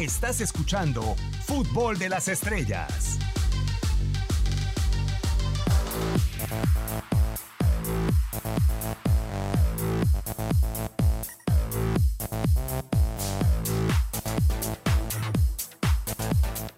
Estás escuchando Fútbol de las Estrellas.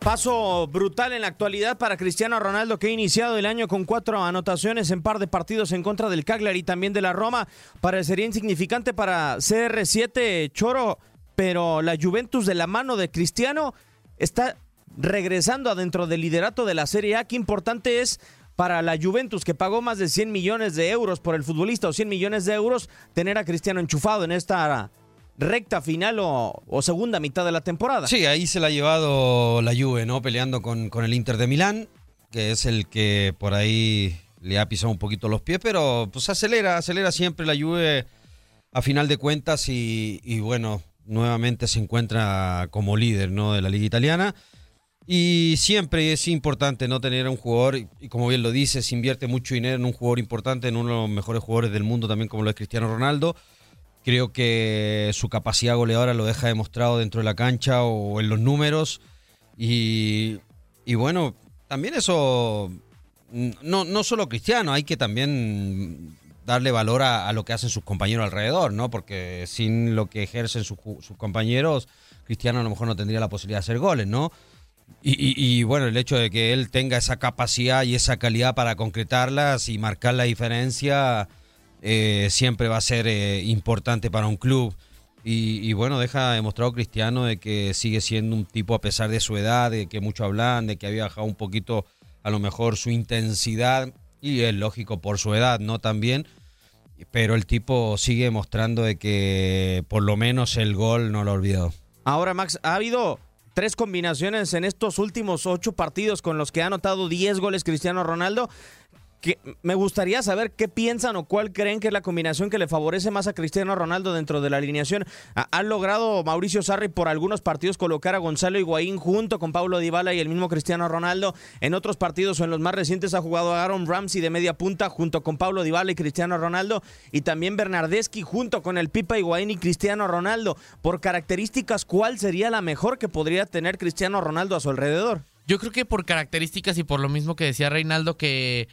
Paso brutal en la actualidad para Cristiano Ronaldo que ha iniciado el año con cuatro anotaciones en par de partidos en contra del Cagliari y también de la Roma. Parecería insignificante para CR7 Choro, pero la Juventus de la mano de Cristiano está regresando adentro del liderato de la Serie A. Qué importante es para la Juventus, que pagó más de 100 millones de euros por el futbolista o 100 millones de euros, tener a Cristiano enchufado en esta recta final o, segunda mitad de la temporada. Sí, ahí se la ha llevado la Juve, ¿no? Peleando con, con el Inter de Milán, que es el que por ahí le ha pisado un poquito los pies, pero pues acelera, acelera siempre la Juve a final de cuentas y, y bueno, nuevamente se encuentra como líder, ¿no? De la liga italiana. Y siempre es importante no tener a un jugador, y como bien lo dices, invierte mucho dinero en un jugador importante, en uno de los mejores jugadores del mundo también como lo es Cristiano Ronaldo. Creo que su capacidad goleadora lo deja demostrado dentro de la cancha o en los números. Y, bueno, también eso, no, no solo Cristiano, hay que también darle valor a, lo que hacen sus compañeros alrededor, ¿no? Porque sin lo que ejercen sus, compañeros, Cristiano a lo mejor no tendría la posibilidad de hacer goles, ¿no? Y, bueno, el hecho de que él tenga esa capacidad y esa calidad para concretarlas y marcar la diferencia eh, siempre va a ser eh, importante para un club. Y, bueno, deja demostrado Cristiano de que sigue siendo un tipo a pesar de su edad, de que mucho hablan, de que había bajado un poquito a lo mejor su intensidad y es lógico por su edad, ¿no? También, pero el tipo sigue mostrando de que por lo menos el gol no lo ha olvidado. Ahora, Max, ha habido tres combinaciones en estos últimos ocho partidos con los que ha anotado 10 goles Cristiano Ronaldo me gustaría saber qué piensan o cuál creen que es la combinación que le favorece más a Cristiano Ronaldo dentro de la alineación. Ha, logrado Mauricio Sarri por algunos partidos colocar a Gonzalo Higuaín junto con Pablo Dybala y el mismo Cristiano Ronaldo. En otros partidos o en los más recientes ha jugado a Aaron Ramsey de media punta junto con Pablo Dybala y Cristiano Ronaldo y también Bernardeschi junto con el Pipa Higuaín y Cristiano Ronaldo. Por características, ¿cuál sería la mejor que podría tener Cristiano Ronaldo a su alrededor? Yo creo que por características y por lo mismo que decía Reinaldo que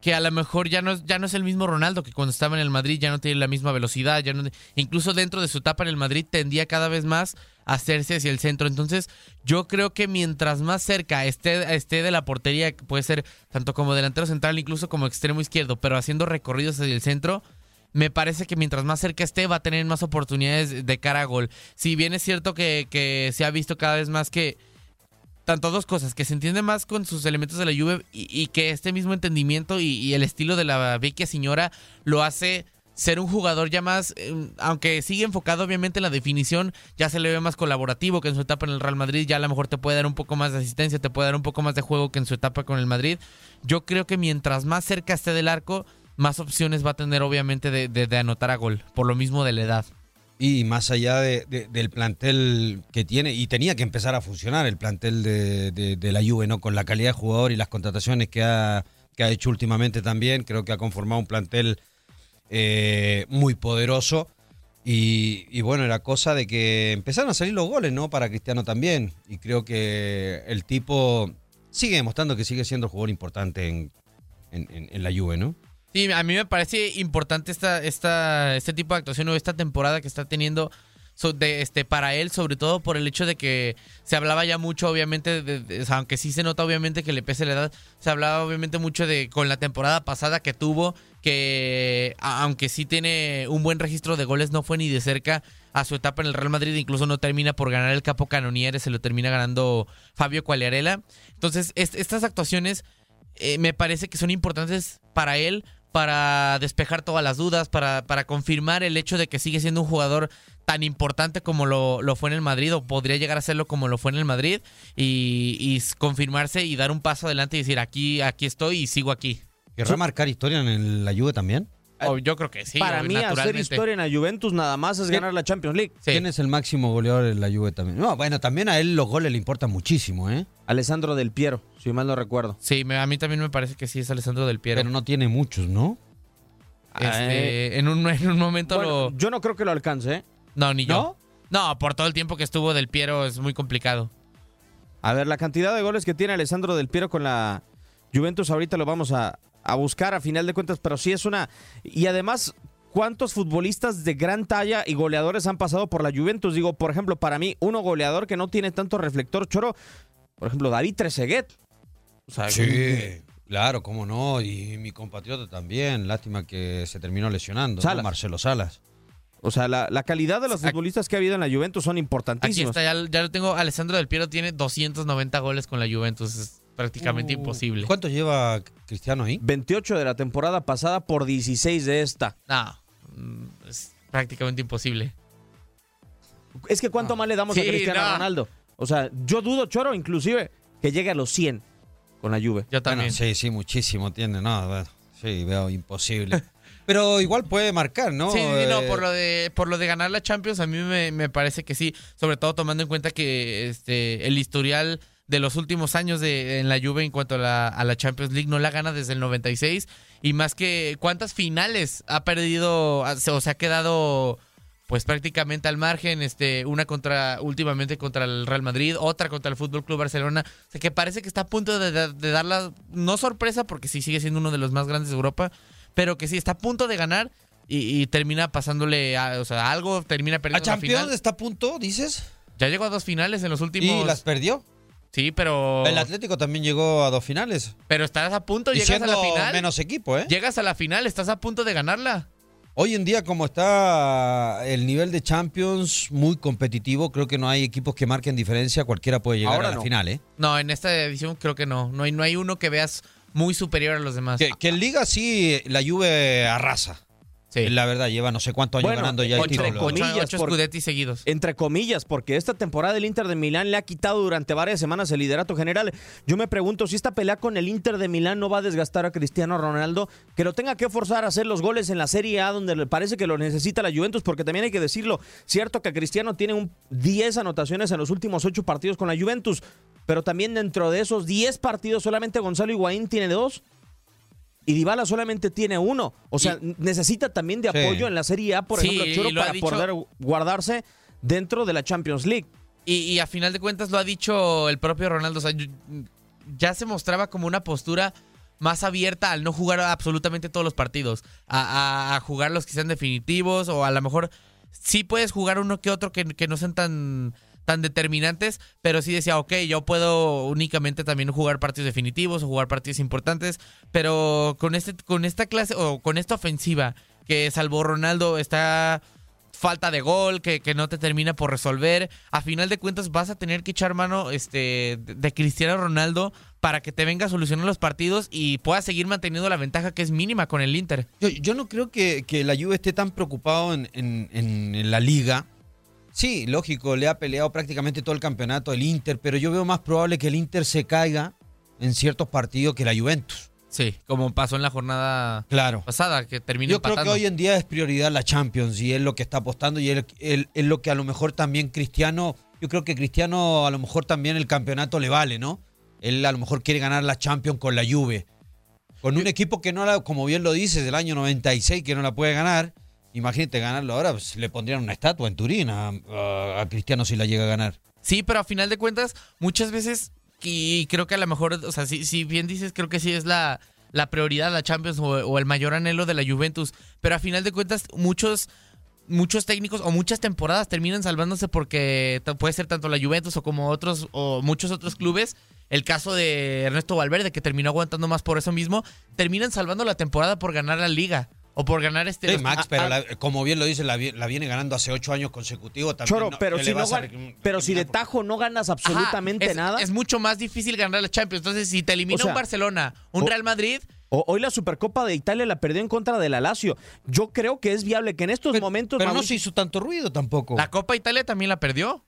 que a lo mejor ya no, ya no es el mismo Ronaldo que cuando estaba en el Madrid, ya no tiene la misma velocidad, ya incluso dentro de su etapa en el Madrid tendía cada vez más a hacerse hacia el centro. Entonces, yo creo que mientras más cerca esté, esté de la portería, puede ser tanto como delantero central, incluso como extremo izquierdo, pero haciendo recorridos hacia el centro, me parece que mientras más cerca esté va a tener más oportunidades de cara a gol. Si bien es cierto que se ha visto cada vez más que tanto dos cosas, que se entiende más con sus elementos de la lluvia y, que este mismo entendimiento y, el estilo de la vecchia señora lo hace ser un jugador ya más, em, aunque sigue enfocado obviamente en la definición, ya se le ve más colaborativo que en su etapa en el Real Madrid, ya a lo mejor te puede dar un poco más de asistencia, te puede dar un poco más de juego que en su etapa con el Madrid. Yo creo que mientras más cerca esté del arco, más opciones va a tener obviamente de anotar a gol, por lo mismo de la edad. Y más allá de, del plantel que tiene, y tenía que empezar a funcionar el plantel de, la Juve, ¿no? Con la calidad de jugador y las contrataciones que ha, que ha hecho últimamente también, creo que ha conformado un plantel eh, muy poderoso. Y, bueno, era cosa de que empezaron a salir los goles, ¿no? Para Cristiano también. Y creo que el tipo sigue demostrando que sigue siendo jugador importante en, en la Juve, ¿no? Sí, a mí me parece importante esta, esta, este tipo de actuación o esta temporada que está teniendo de, este, para él, sobre todo por el hecho de que se hablaba ya mucho, obviamente, de, aunque sí se nota obviamente que le pese la edad, se hablaba obviamente mucho de con la temporada pasada que tuvo, que aunque sí tiene un buen registro de goles, no fue ni de cerca a su etapa en el Real Madrid, incluso no termina por ganar el Capo Canoniere, se lo termina ganando Fabio Quagliarella. Entonces, estas actuaciones eh, me parece que son importantes para él para despejar todas las dudas, para, para confirmar el hecho de que sigue siendo un jugador tan importante como lo, lo, fue en el Madrid o podría llegar a serlo como lo fue en el Madrid y, confirmarse y dar un paso adelante y decir aquí, aquí estoy y sigo aquí. ¿Querrá marcar historia en la Juve también? Oh, yo creo que sí. Para mí, hacer historia en la Juventus nada más es ganar la Champions League. ¿Quién es el máximo goleador en la Juve también? No, bueno, también a él los goles le importan muchísimo, ¿eh? Alessandro Del Piero, si mal no recuerdo. Sí, a mí también me parece que sí es Alessandro Del Piero. Pero no tiene muchos, ¿no? Este, en, un, en un momento Yo no creo que lo alcance, ¿eh? No, ni yo. No, por todo el tiempo que estuvo Del Piero es muy complicado. A ver, la cantidad de goles que tiene Alessandro Del Piero con la Juventus ahorita lo vamos a, a buscar a final de cuentas, pero sí es una... Y además, ¿cuántos futbolistas de gran talla y goleadores han pasado por la Juventus? Digo, por ejemplo, para mí, uno goleador que no tiene tanto reflector, Choro, por ejemplo, David Trezeguet. O sea, Sí, claro, cómo no. Y mi compatriota también. Lástima que se terminó lesionando. ¿no? Salas. Marcelo Salas. O sea, la, la calidad de los Aquí- futbolistas que ha habido en la Juventus son Aquí importantísimos. está, ya, ya lo tengo. Alessandro Del Piero tiene 290 goles con la Juventus. Prácticamente imposible. ¿Cuánto lleva Cristiano ahí? 28 de la temporada pasada por 16 de esta. No, mm, es prácticamente imposible. Es que ¿cuánto más le damos a Cristiano no. Ronaldo? O sea, yo dudo, Choro, inclusive, que llegue a los 100 con la Juve. Yo Bueno, también. sí, sí, muchísimo tiene. No, bueno, sí, veo imposible. Pero igual puede marcar, ¿no? Sí, sí, no, Eh, por lo de por lo de ganar la Champions a mí me, me parece que sí, sobre todo tomando en cuenta que este el historial de los últimos años de en la Juve en cuanto a la, a la Champions League no la gana desde el 96 y más que cuántas finales ha perdido o se ha quedado pues prácticamente al margen, este, una contra, últimamente contra el Real Madrid, otra contra el Fútbol Club Barcelona, o sea que parece que está a punto de, de- de dar la, no sorpresa, porque sí sigue siendo uno de los más grandes de Europa, pero que sí está a punto de ganar y, y termina pasándole, a- o sea, algo termina ¿La perdiendo la Champions final. está a punto, dices? Ya llegó a dos finales en los últimos. ¿Y las perdió? Sí, pero. El Atlético también llegó a dos finales. Pero estás a punto, Y llegas a siendo la final. menos equipo, ¿eh? Llegas a la final, estás a punto de ganarla. Hoy en día, como está el nivel de Champions muy competitivo, creo que no hay equipos que marquen diferencia. Cualquiera puede llegar Ahora a la no. final, ¿eh? No, en esta edición creo que no. No hay, no hay uno que veas muy superior a los demás. Que, que en Liga sí, la Juve arrasa. Sí. La verdad, lleva no sé cuántos años Bueno, ganando ya el ocho- título. ocho- comillas, ocho por- Scudetti seguidos. Entre comillas, porque esta temporada el Inter de Milán le ha quitado durante varias semanas el liderato general. Yo me pregunto si esta pelea con el Inter de Milán no va a desgastar a Cristiano Ronaldo, que lo tenga que forzar a hacer los goles en la Serie A donde le parece que lo necesita la Juventus, porque también hay que decirlo, cierto que Cristiano tiene un 10 anotaciones en los últimos 8 partidos con la Juventus, pero también dentro de esos 10 partidos solamente Gonzalo Higuaín tiene dos. Y Dybala solamente tiene uno. O sea, necesita también de Sí. apoyo en la Serie A, por Sí, ejemplo, Choro, para dicho- poder guardarse dentro de la Champions League. Y, y a final de cuentas lo ha dicho el propio Ronaldo. O sea, ya se mostraba como una postura más abierta al no jugar absolutamente todos los partidos. A, a- a jugar los que sean definitivos o a lo mejor sí puedes jugar uno que otro que, que no sean tan, tan determinantes, pero sí decía, ok, yo puedo únicamente también jugar partidos definitivos o jugar partidos importantes, pero con, este, con esta clase o con esta ofensiva que salvo Ronaldo está falta de gol, que, que no te termina por resolver. A final de cuentas vas a tener que echar mano este, de, Cristiano Ronaldo para que te venga a solucionar los partidos y puedas seguir manteniendo la ventaja que es mínima con el Inter. Yo, no creo que, que la Juve esté tan preocupado en- en la liga. Sí, lógico, le ha peleado prácticamente todo el campeonato el Inter, pero yo veo más probable que el Inter se caiga en ciertos partidos que la Juventus. Sí, como pasó en la jornada Claro. pasada, que terminó Yo creo que hoy en día es prioridad la Champions y es lo que está apostando y es lo que a lo mejor también Cristiano, yo creo que Cristiano a lo mejor también el campeonato le vale, ¿no? Él a lo mejor quiere ganar la Champions con la Juve. Con un equipo que no la, como bien lo dices, del año 96 que no la puede ganar, imagínate ganarlo ahora, pues, le pondrían una estatua en Turín a, Cristiano si la llega a ganar. Sí, pero a final de cuentas, muchas veces, y creo que a lo mejor, o sea, si, si bien dices, creo que sí es la, la prioridad la Champions o, o el mayor anhelo de la Juventus, pero a final de cuentas, muchos muchos técnicos o muchas temporadas terminan salvándose porque puede ser tanto la Juventus o como otros o muchos otros clubes. El caso de Ernesto Valverde, que terminó aguantando más por eso mismo, terminan salvando la temporada por ganar la liga o por ganar este. Sí, los- Max, pero la- como bien lo dice, la, vi- la viene ganando hace ocho años consecutivos. También, Choro, no- pero, ¿qué si no a pero si de tajo no ganas Ajá, absolutamente es, nada. Es mucho más difícil ganar la Champions. Entonces, si te elimina O sea, un Barcelona, un o- Real Madrid, O- hoy la Supercopa de Italia la perdió en contra de la Lazio. Yo creo que es viable que en estos Pero- momentos. Pero no se hizo tanto ruido tampoco. la Copa Italia también la perdió.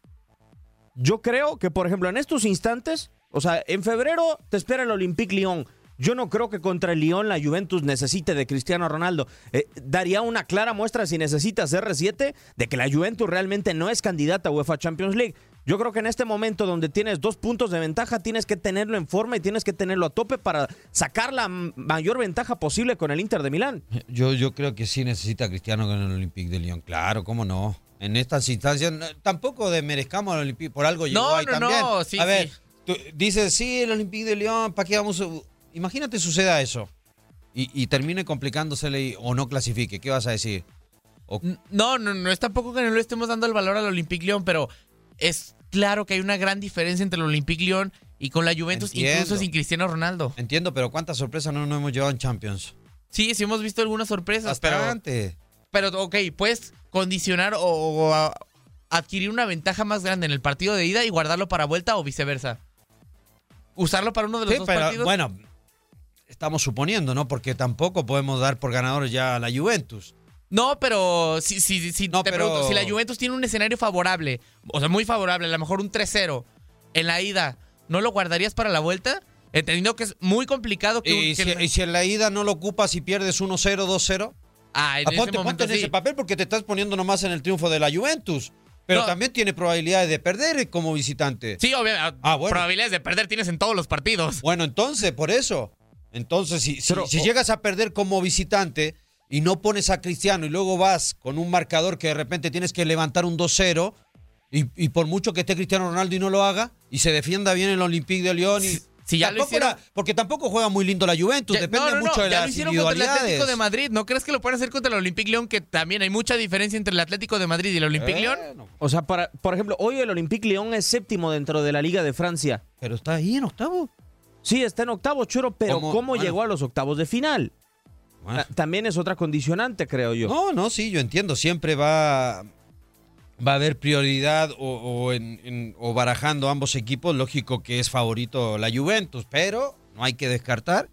Yo creo que, por ejemplo, en estos instantes, o sea, en febrero te espera el Olympique Lyon. Yo no creo que contra el Lyon la Juventus necesite de Cristiano Ronaldo. Eh, daría una clara muestra si necesita CR7 de que la Juventus realmente no es candidata a UEFA Champions League. Yo creo que en este momento donde tienes dos puntos de ventaja, tienes que tenerlo en forma y tienes que tenerlo a tope para sacar la mayor ventaja posible con el Inter de Milán. Yo, yo creo que sí necesita a Cristiano con el Olympique de Lyon. Claro, cómo no. en estas instancias. No, Tampoco desmerezcamos al Olympique, por algo llegó No, ahí no, también. no, sí, a ver, sí. tú dices, sí, el Olympique de León, ¿para qué vamos? a-?" Imagínate suceda eso y, y termine complicándosele o no clasifique. ¿Qué vas a decir? O- No, no, no es tampoco que no le estemos dando el valor al Olympique Lyon, pero es claro que hay una gran diferencia entre el Olympique Lyon y con la Juventus, Entiendo. incluso sin Cristiano Ronaldo. entiendo, pero ¿cuántas sorpresas no nos hemos llevado en Champions? Sí, sí hemos visto algunas sorpresas, pero, Bastante. pero ok, puedes condicionar o, o a- adquirir una ventaja más grande en el partido de ida y guardarlo para vuelta o viceversa. Usarlo para uno de los Sí, dos pero partidos. bueno, estamos suponiendo, ¿no? Porque tampoco podemos dar por ganadores ya a la Juventus. No, pero si, si, si No, te pero- pregunto, si la Juventus tiene un escenario favorable, o sea, muy favorable, a lo mejor un 3-0 en la ida, ¿no lo guardarías para la vuelta? Entendiendo que es muy complicado que... un- Y que si, el- y si en la ida no lo ocupas y pierdes 1-0, 2-0, ah, en ah, ese ponte, momento ponte en sí. ese papel porque te estás poniendo nomás en el triunfo de la Juventus. Pero No. también tiene probabilidades de perder como visitante. Sí, obviamente. Ah, bueno. Probabilidades de perder tienes en todos los partidos. Bueno, entonces, por eso. Entonces, si, si- Pero- si llegas a perder como visitante y no pones a Cristiano y luego vas con un marcador que de repente tienes que levantar un 2-0 y, y por mucho que esté Cristiano Ronaldo y no lo haga y se defienda bien el Olympique de Lyon y... Si ya lo Tampoco hicieron- era- porque tampoco juega muy lindo la Juventus, Ya- depende no, no, no, mucho de ya las lo hicieron contra el individualidades. Atlético de Madrid. ¿No crees que lo pueden hacer contra el Olympique Lyon? Que también hay mucha diferencia entre el Atlético de Madrid y el Olympique Lyon. Bueno, O sea, para, por ejemplo, hoy el Olympique Lyon es séptimo dentro de la Liga de Francia. pero está ahí en octavo. Sí, está en octavo, Choro, pero ¿Cómo? ¿cómo, Bueno. llegó a los octavos de final? Bueno. Ah, También es otra condicionante, creo yo. No, no, sí, yo entiendo. Siempre va, va a haber prioridad o, o en- en- o barajando ambos equipos. Lógico que es favorito la Juventus, pero no hay que descartar.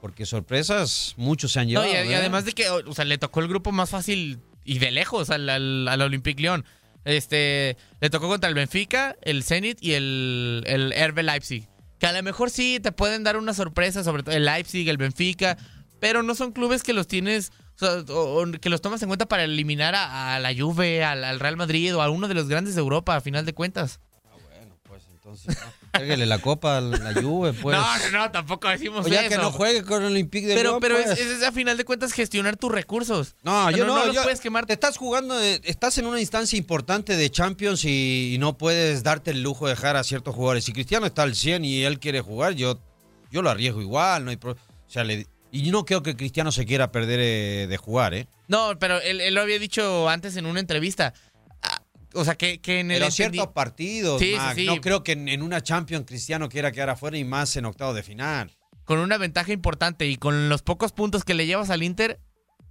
Porque sorpresas muchos se han No, llevado. y, y ¿eh? además de que, o sea, le tocó el grupo más fácil y de lejos al, al, al Olympique Lyon. Este, le tocó contra el Benfica, el Zenit y el, el RB Leipzig. Que a lo mejor sí te pueden dar una sorpresa, sobre todo el Leipzig, el Benfica, pero no son clubes que los tienes, o o- que los tomas en cuenta para eliminar a, la Juve, al, al Real Madrid o a uno de los grandes de Europa, a final de cuentas. Bueno, pues entonces, ¿no? Pégale la copa a la Juve, pues. No, no, no, tampoco decimos O ya eso. que no juegue con el Olympique de pero Lyon, pero es, pues. es, a final de cuentas gestionar tus recursos. No, yo no, no los yo- puedes quemar. Te estás jugando, de- estás en una instancia importante de Champions y, y no puedes darte el lujo de dejar a ciertos jugadores. Si Cristiano está al 100 y él quiere jugar, yo, yo lo arriesgo igual. No hay pro- o sea, le- y no creo que Cristiano se quiera perder eh, de jugar, ¿eh? No, pero él, él lo había dicho antes en una entrevista. O sea, que, que en el Pero entendi- ciertos partidos, Sí, Mac, sí. no creo que en, en una Champions Cristiano quiera quedar afuera y más en octavo de final. con una ventaja importante y con los pocos puntos que le llevas al Inter,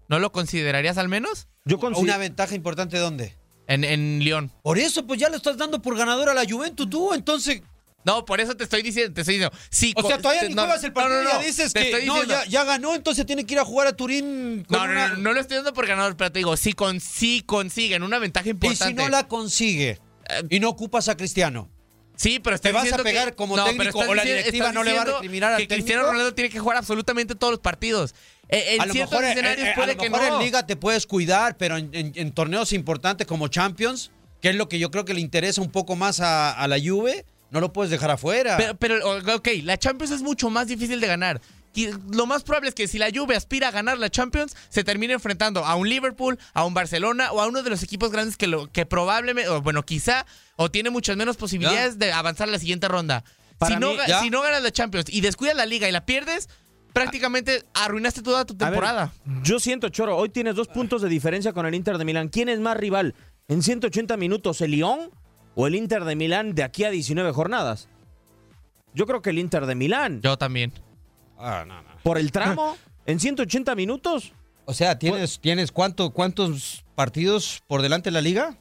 ¿no lo considerarías al menos? Yo consi- ¿Una ventaja importante dónde? En, en Lyon. Por eso, pues ya le estás dando por ganador a la Juventus tú, entonces... No, por eso te estoy diciendo, te estoy diciendo. Sí, O sea, todavía ni no, juegas el partido no, y no, ya dices que diciendo- ya, ya ganó, entonces tiene que ir a jugar a Turín con No, no, una- no, no lo estoy dando por ganador, pero te digo, si, con, si consiguen una ventaja Y importante. si no la consigue Eh, y no ocupas a Cristiano, Sí, pero ¿Te vas a pegar que- como no, técnico o la directiva no le va a recriminar al que Cristiano técnico? Ronaldo tiene que jugar absolutamente todos los partidos. Eh, En a lo ciertos mejor, eh, escenarios eh, a puede lo que mejor no. en Liga te puedes cuidar, pero en, en- en torneos importantes como Champions, que es lo que yo creo que le interesa un poco más a, a la Juve, no lo puedes dejar afuera. Pero, pero, ok, la Champions es mucho más difícil de ganar. Y Lo más probable es que si la Juve aspira a ganar la Champions, se termine enfrentando a un Liverpool, a un Barcelona o a uno de los equipos grandes que, lo, que probablemente, o bueno, quizá, o tiene muchas menos posibilidades de avanzar a la siguiente ronda. Para Si no, mí, ga- ya. si no ganas la Champions y descuidas la liga y la pierdes, prácticamente arruinaste toda tu ver, temporada. yo siento, Choro, hoy tienes dos puntos de diferencia con el Inter de Milán. ¿Quién es más rival en 180 minutos, el Lyon o el Inter de Milán de aquí a 19 jornadas? Yo creo que el Inter de Milán. Yo también. Ah, no, no. Por el tramo, en 180 minutos. O sea, ¿tienes, ¿tienes cuánto, cuántos partidos por delante de la liga?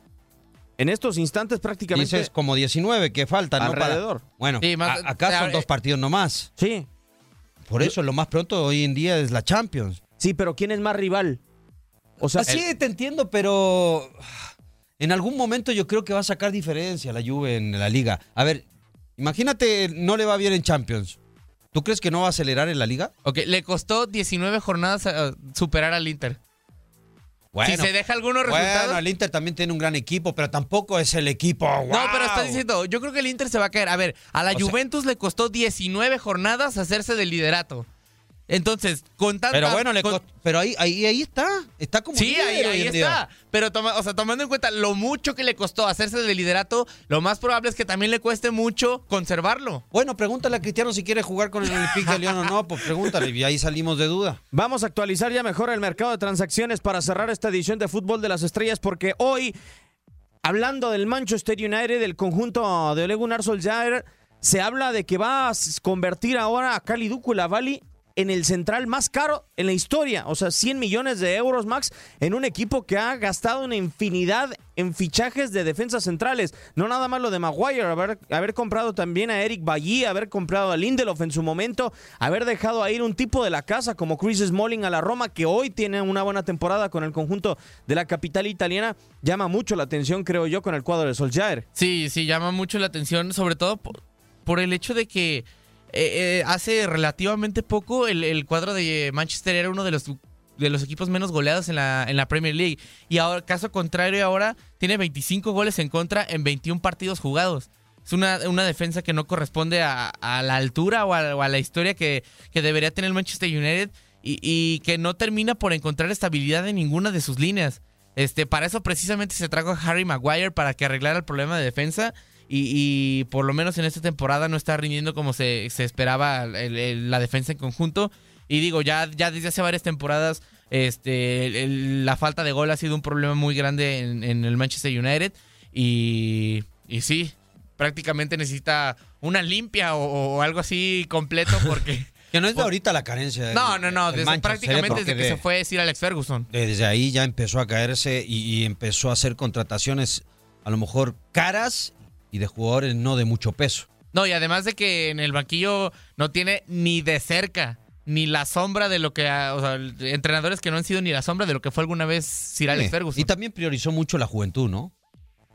En estos instantes prácticamente... Dices como 19 que faltan, ¿no? Para- Alrededor. Bueno, Sí, más- a- acá son eh, dos partidos nomás. Sí, Por eso lo más pronto hoy en día es la Champions. sí, pero ¿quién es más rival? O sea, Así te entiendo, pero en algún momento yo creo que va a sacar diferencia la Juve en la liga. A ver, imagínate, no le va bien en Champions. ¿Tú crees que no va a acelerar en la liga? Ok, le costó 19 jornadas eh, superar al Inter. si se deja algunos resultados. Bueno, el Inter también tiene un gran equipo, pero tampoco es el equipo. No, ¡guau! pero estás diciendo, yo creo que el Inter se va a caer. A ver, a la O sea- Juventus le costó 19 jornadas hacerse del liderato. Entonces, con tanta... Pero bueno, le con- cost- pero ahí, ahí, ahí está. Está como Sí, ahí, día. está. Pero toma- o sea, tomando en cuenta lo mucho que le costó hacerse del liderato, lo más probable es que también le cueste mucho conservarlo. Bueno, pregúntale a Cristiano si quiere jugar con el Olympique de Lyon o no, pues pregúntale y ahí salimos de duda. Vamos a actualizar ya mejor el mercado de transacciones para cerrar esta edición de Fútbol de las Estrellas porque hoy, hablando del Manchester United, del conjunto de Ole Gunnar Solskjaer, se habla de que va a convertir ahora a Kalidou Koulibaly en el central más caro en la historia, o sea, 100 millones de euros max en un equipo que ha gastado una infinidad en fichajes de defensas centrales. No nada más lo de Maguire, haber, comprado también a Eric Bailly, haber comprado a Lindelof en su momento, haber dejado a ir un tipo de la casa como Chris Smalling a la Roma, que hoy tiene una buena temporada con el conjunto de la capital italiana, llama mucho la atención, creo yo, con el cuadro de Solskjaer. Sí, sí, llama mucho la atención, sobre todo por el hecho de que eh, eh, hace relativamente poco el, cuadro de Manchester era uno de los de los equipos menos goleados en la, en la Premier League. Y ahora, caso contrario, ahora tiene 25 goles en contra en 21 partidos jugados. Es una, una defensa que no corresponde a, a la altura o a, la historia que, que debería tener Manchester United y, y que no termina por encontrar estabilidad en ninguna de sus líneas. Este, para eso precisamente se trajo a Harry Maguire para que arreglara el problema de defensa y, y por lo menos en esta temporada no está rindiendo como se, se esperaba el- el- la defensa en conjunto. Y digo, ya, ya desde hace varias temporadas este, el- la falta de gol ha sido un problema muy grande en, en el Manchester United. Y, y sí, prácticamente necesita una limpia o, o algo así completo porque... Que no es de ahorita la carencia. del- No, no, no, desde- prácticamente desde que de- se fue Sir Alex Ferguson. Desde ahí ya empezó a caerse y, y empezó a hacer contrataciones a lo mejor caras y de jugadores no de mucho peso. No, y además de que en el banquillo no tiene ni de cerca ni la sombra de lo que, ha- o sea, entrenadores que no han sido ni la sombra de lo que fue alguna vez Sir Alex Sí. Ferguson. Y también priorizó mucho la juventud, ¿no?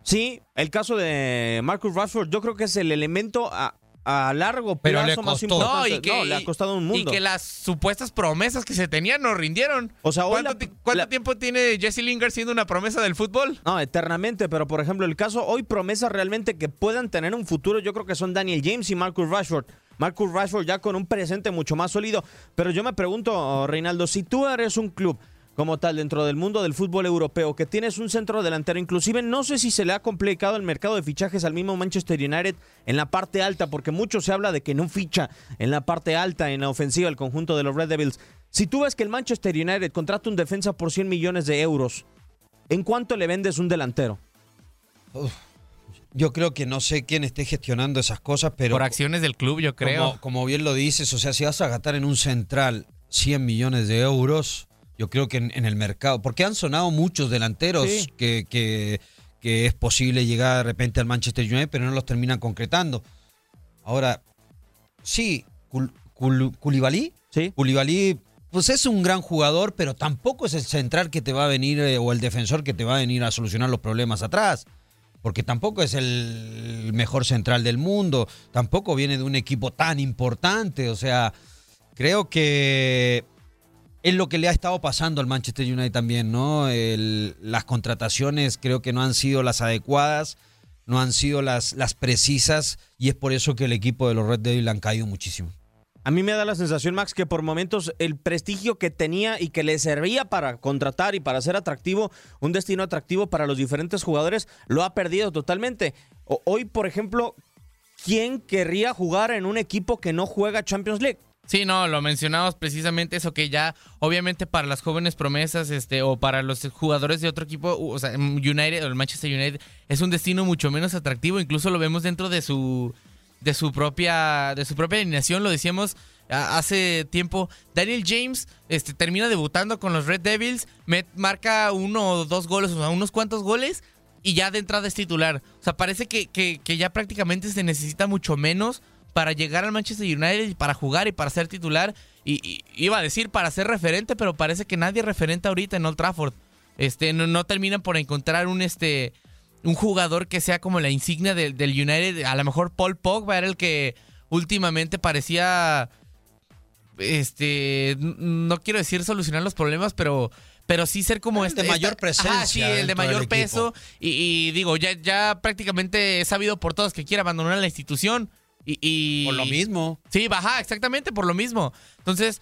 Sí, el caso de Marcus Rashford, yo creo que es el elemento a, a largo Pero plazo le más costó. importante. No, y que, No, le ha costado un y mundo. que las supuestas promesas que se tenían no rindieron. O sea, hoy ¿Cuánto, la- ti- cuánto la- tiempo tiene Jesse Lingard siendo una promesa del fútbol? No, eternamente, pero por ejemplo, el caso hoy promesas realmente que puedan tener un futuro, yo creo que son Daniel James y Marcus Rashford. Marcus Rashford ya con un presente mucho más sólido, pero yo me pregunto, Reinaldo, si tú eres un club como tal dentro del mundo del fútbol europeo, que tienes un centro delantero, inclusive no sé si se le ha complicado el mercado de fichajes al mismo Manchester United en la parte alta, porque mucho se habla de que no ficha en la parte alta, en la ofensiva, el conjunto de los Red Devils. Si tú ves que el Manchester United contrata un defensa por 100 millones de euros, ¿en cuánto le vendes un delantero? Yo creo que no sé quién esté gestionando esas cosas, pero Por acciones del club, yo creo. Como, como bien lo dices, o sea, si vas a gastar en un central 100 millones de euros, yo creo que en, en el mercado, porque han sonado muchos delanteros Sí. que, que- que es posible llegar de repente al Manchester United, pero no los terminan concretando. Ahora, sí, Kul- Kul- Koulibaly, Sí. Koulibaly, pues es un gran jugador, pero tampoco es el central que te va a venir eh, o el defensor que te va a venir a solucionar los problemas atrás. Porque tampoco es el mejor central del mundo, tampoco viene de un equipo tan importante. O sea, creo que es lo que le ha estado pasando al Manchester United también, ¿no? Las contrataciones creo que no han sido las adecuadas, no han sido las, las precisas, y es por eso que el equipo de los Red Devils han caído muchísimo. A mí me da la sensación, Max, que por momentos el prestigio que tenía y que le servía para contratar y para ser atractivo, un destino atractivo para los diferentes jugadores, lo ha perdido totalmente. Hoy, por ejemplo, ¿quién querría jugar en un equipo que no juega Champions League? Sí, no, lo mencionamos precisamente eso que ya, obviamente para las jóvenes promesas, este, o para los jugadores de otro equipo, o sea, United o el Manchester United es un destino mucho menos atractivo. Incluso lo vemos dentro de su, de su propia, de su propia alineación. Lo decíamos hace tiempo. Daniel James, este, termina debutando con los Red Devils, marca uno o dos goles, o sea, unos cuantos goles. Y ya de entrada es titular. O sea, parece que, que- que ya prácticamente se necesita mucho menos para llegar al Manchester United y para jugar y para ser titular. Y, y- iba a decir para ser referente, pero parece que nadie es referente ahorita en Old Trafford. Este, no, no terminan por encontrar un este un jugador que sea como la insignia del, del United. A lo mejor Paul Pogba era el que últimamente parecía este no quiero decir solucionar los problemas, pero pero sí ser como El de este mayor esta- presencia sí, el de mayor peso y, y digo ya ya prácticamente he sabido por todos que quiere abandonar la institución y, y- Por lo mismo. Sí, baja, exactamente por lo mismo. Entonces,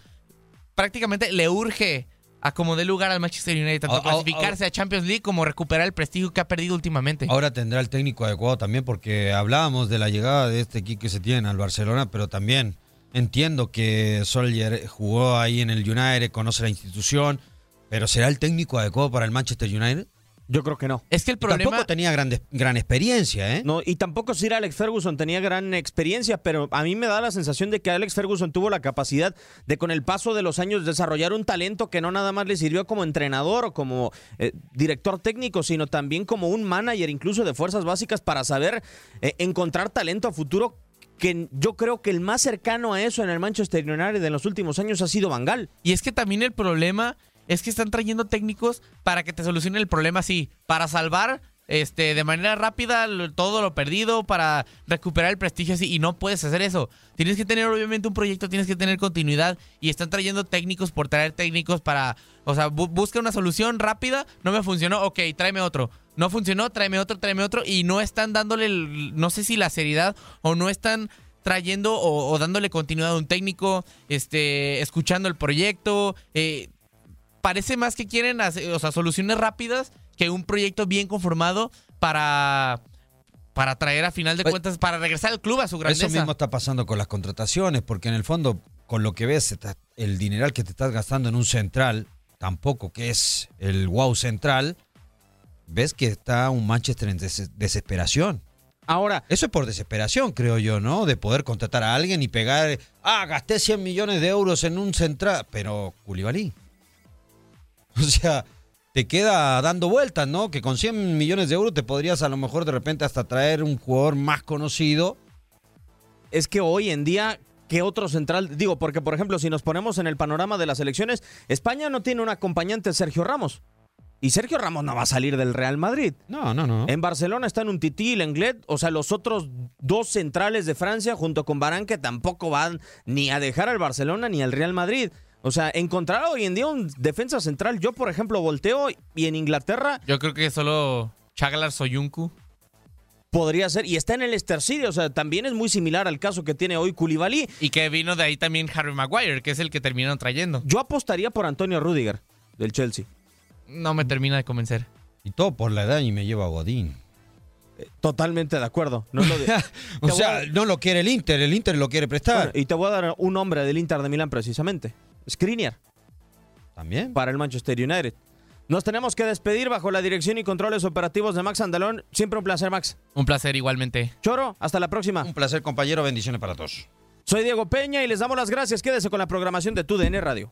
prácticamente le urge a como dé lugar al Manchester United, tanto ah, clasificarse a Champions League como recuperar el prestigio que ha perdido últimamente. Ahora tendrá el técnico adecuado también, porque hablábamos de la llegada de este equipo que se tiene al Barcelona, pero también entiendo que Solskjaer jugó ahí en el United, conoce la institución, pero ¿será el técnico adecuado para el Manchester United? Yo creo que no. Es que el problema... Tampoco tenía gran, gran experiencia, ¿eh? No, y tampoco Sir Alex Ferguson tenía gran experiencia, pero a mí me da la sensación de que Alex Ferguson tuvo la capacidad de con el paso de los años desarrollar un talento que no nada más le sirvió como entrenador o como eh, director técnico, sino también como un manager incluso de fuerzas básicas para saber eh, encontrar talento a futuro que yo creo que el más cercano a eso en el Manchester United en los últimos años ha sido Bangal. Y es que también el problema es que están trayendo técnicos para que te solucionen el problema así, para salvar este, de manera rápida todo lo perdido, para recuperar el prestigio así, y no puedes hacer eso. Tienes que tener obviamente un proyecto, tienes que tener continuidad, y están trayendo técnicos por traer técnicos para, o sea, bu busca una solución rápida, no me funcionó, ok, tráeme otro. No funcionó, tráeme otro, tráeme otro, y no están dándole, no sé si la seriedad, o no están trayendo o, o, dándole continuidad a un técnico, este, escuchando el proyecto, eh, parece más que quieren hacer, o sea, soluciones rápidas que un proyecto bien conformado para para traer a final de cuentas, para regresar al club a su grandeza. Eso mismo está pasando con las contrataciones, porque en el fondo, con lo que ves, el dineral que te estás gastando en un central, tampoco que es el wow central, ves que está un Manchester en des desesperación. Ahora, eso es por desesperación, creo yo, ¿no? De poder contratar a alguien y pegar, ah, gasté 100 millones de euros en un central, pero Culibalí. O sea, te queda dando vueltas, ¿no? Que con 100 millones de euros te podrías a lo mejor de repente hasta traer un jugador más conocido. Es que hoy en día, ¿qué otro central? Digo, porque por ejemplo, si nos ponemos en el panorama de las elecciones, España no tiene un acompañante Sergio Ramos. Y Sergio Ramos no va a salir del Real Madrid. No, no, no. En Barcelona están un Tití, Lenglet, o sea, los otros dos centrales de Francia junto con Barán que tampoco van ni a dejar al Barcelona ni al Real Madrid. O sea, encontrar hoy en día un defensa central, yo por ejemplo volteo y en Inglaterra... Yo creo que solo Chagalar Soyuncu. Podría ser, y está en el Leicester City, o sea, también es muy similar al caso que tiene hoy Koulibaly. Y que vino de ahí también Harry Maguire, que es el que terminaron trayendo. Yo apostaría por Antonio Rudiger, del Chelsea. No me termina de convencer. Y todo por la edad y me lleva a Godín. Eh, totalmente de acuerdo. No lo de... o sea, a... no lo quiere el Inter, el Inter lo quiere prestar. Bueno, y te voy a dar un nombre del Inter de Milán precisamente. Skriniar. También. Para el Manchester United. Nos tenemos que despedir bajo la dirección y controles operativos de Max Andalón. Siempre un placer, Max. Un placer igualmente. Choro, hasta la próxima. Un placer, compañero. Bendiciones para todos. Soy Diego Peña y les damos las gracias. Quédese con la programación de TUDN Radio.